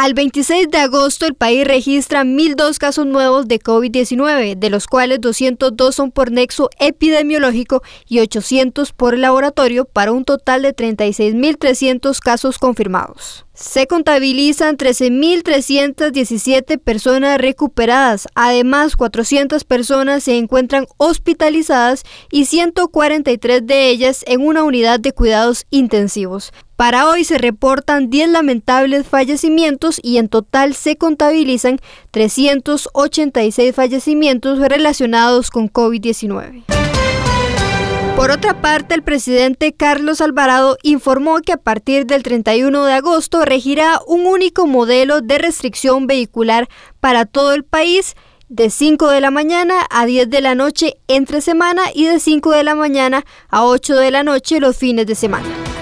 Al 26 de agosto, el país registra 1.002 casos nuevos de COVID-19, de los cuales 202 son por nexo epidemiológico y 800 por laboratorio, para un total de 36.300 casos confirmados. Se contabilizan 13.317 personas recuperadas. Además, 400 personas se encuentran hospitalizadas y 143 de ellas en una unidad de cuidados intensivos. Para hoy se reportan 10 lamentables fallecimientos y en total se contabilizan 386 fallecimientos relacionados con COVID-19. Por otra parte, el presidente Carlos Alvarado informó que a partir del 31 de agosto regirá un único modelo de restricción vehicular para todo el país de 5 de la mañana a 10 de la noche entre semana y de 5 de la mañana a 8 de la noche los fines de semana.